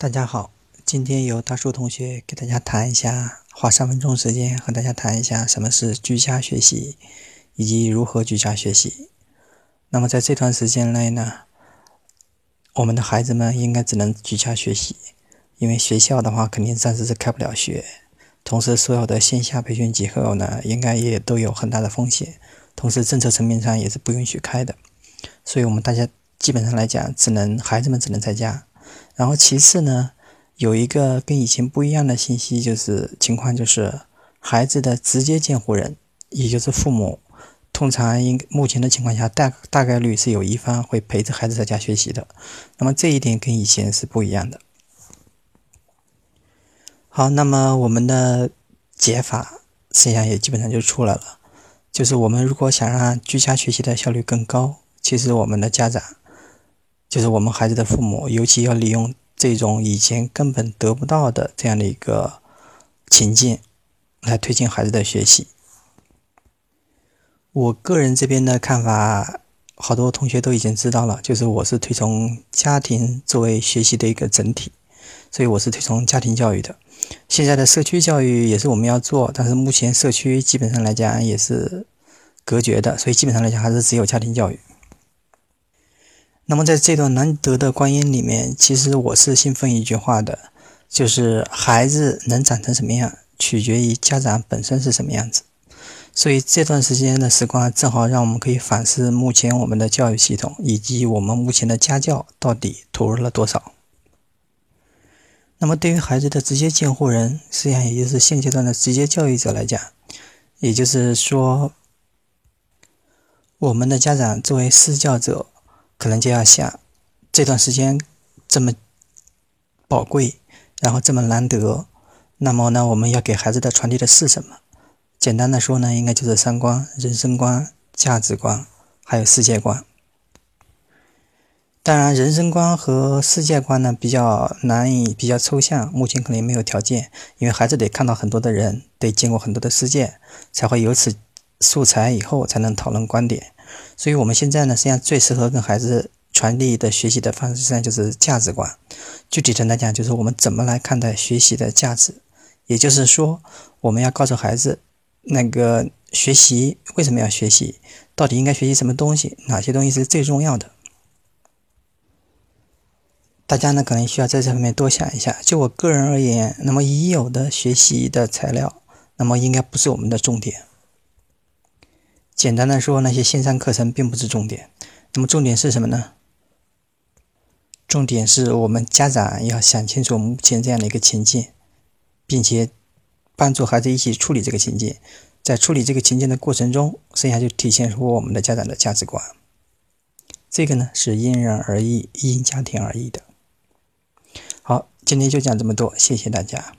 大家好，今天由大树同学给大家谈一下，花三分钟时间和大家谈一下什么是居家学习，以及如何居家学习。那么在这段时间内呢，我们的孩子们应该只能居家学习，因为学校的话肯定暂时是开不了学，同时所有的线下培训机构呢，应该也都有很大的风险，同时政策层面上也是不允许开的，所以我们大家基本上来讲，只能孩子们只能在家。然后其次呢，有一个跟以前不一样的信息，就是情况就是孩子的直接监护人，也就是父母，通常应目前的情况下大大概率是有一方会陪着孩子在家学习的。那么这一点跟以前是不一样的。好，那么我们的解法实际上也基本上就出来了，就是我们如果想让居家学习的效率更高，其实我们的家长。就是我们孩子的父母，尤其要利用这种以前根本得不到的这样的一个情境，来推进孩子的学习。我个人这边的看法，好多同学都已经知道了，就是我是推崇家庭作为学习的一个整体，所以我是推崇家庭教育的。现在的社区教育也是我们要做，但是目前社区基本上来讲也是隔绝的，所以基本上来讲还是只有家庭教育。那么在这段难得的光阴里面，其实我是信奉一句话的，就是孩子能长成什么样，取决于家长本身是什么样子。所以这段时间的时光，正好让我们可以反思目前我们的教育系统以及我们目前的家教到底投入了多少。那么对于孩子的直接监护人，实际上也就是现阶段的直接教育者来讲，也就是说，我们的家长作为施教者。可能就要想，这段时间这么宝贵，然后这么难得，那么呢，我们要给孩子的传递的是什么？简单的说呢，应该就是三观、人生观、价值观，还有世界观。当然，人生观和世界观呢比较难以、比较抽象，目前可能也没有条件，因为孩子得看到很多的人，得见过很多的世界，才会有此素材，以后才能讨论观点。所以，我们现在呢，实际上最适合跟孩子传递的学习的方式，实际上就是价值观。具体的来讲，就是我们怎么来看待学习的价值。也就是说，我们要告诉孩子，那个学习为什么要学习，到底应该学习什么东西，哪些东西是最重要的。大家呢，可能需要在这方面多想一下。就我个人而言，那么已有的学习的材料，那么应该不是我们的重点。简单的说，那些线上课程并不是重点。那么重点是什么呢？重点是我们家长要想清楚目前这样的一个情境，并且帮助孩子一起处理这个情境。在处理这个情境的过程中，剩下就体现出我们的家长的价值观。这个呢是因人而异、因家庭而异的。好，今天就讲这么多，谢谢大家。